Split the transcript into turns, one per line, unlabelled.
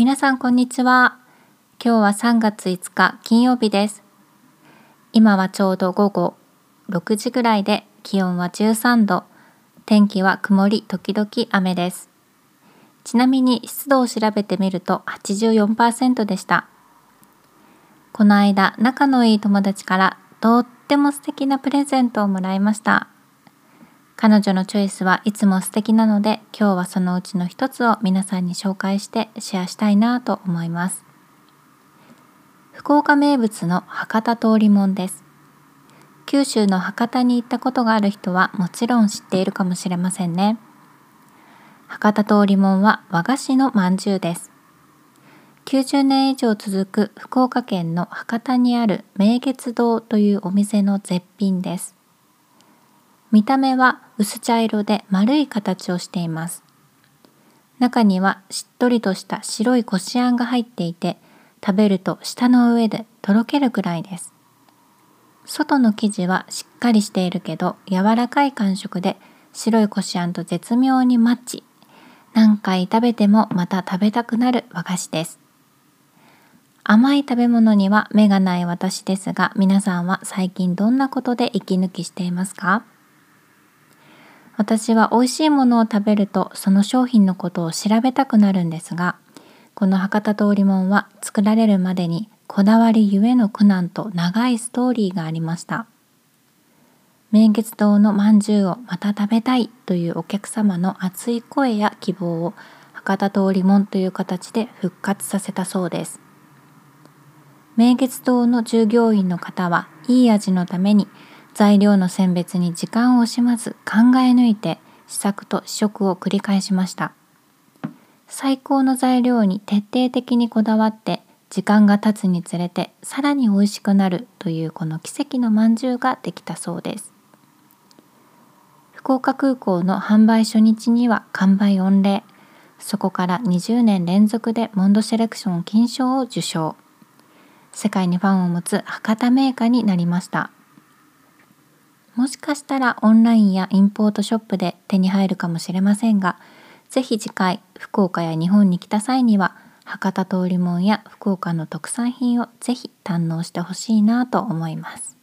皆さんこんにちは。今日は3月5日金曜日です。今はちょうど午後6時ぐらいで気温は13度。天気は曇り時々雨です。ちなみに湿度を調べてみると84%でした。この間仲のいい友達からとっても素敵なプレゼントをもらいました。彼女のチョイスはいつも素敵なので今日はそのうちの一つを皆さんに紹介してシェアしたいなと思います。福岡名物の博多通りもんです。九州の博多に行ったことがある人はもちろん知っているかもしれませんね。博多通りもんは和菓子のまんじゅうです。90年以上続く福岡県の博多にある明月堂というお店の絶品です。見た目は薄茶色で丸い形をしています。中にはしっとりとした白いこしあんが入っていて、食べると舌の上でとろけるくらいです。外の生地はしっかりしているけど柔らかい感触で白いこしあんと絶妙にマッチ。何回食べてもまた食べたくなる和菓子です。甘い食べ物には目がない私ですが皆さんは最近どんなことで息抜きしていますか？私は美味しいものを食べるとその商品のことを調べたくなるんですがこの博多通りもんは作られるまでにこだわりゆえの苦難と長いストーリーがありました。明月堂のまんじゅうをまた食べたいというお客様の熱い声や希望を博多通りもんという形で復活させたそうです。明月堂の従業員の方はいい味のために材料の選別に時間を惜しまず考え抜いて試作と試食を繰り返しました。最高の材料に徹底的にこだわって時間が経つにつれてさらに美味しくなるというこの奇跡のまんじゅうができたそうです。福岡空港の販売初日には完売御礼。そこから20年連続でモンドセレクション金賞を受賞。世界にファンを持つ博多メーカーになりました。もしかしたらオンラインやインポートショップで手に入るかもしれませんが、ぜひ次回福岡や日本に来た際には博多通りもんや福岡の特産品をぜひ堪能してほしいなと思います。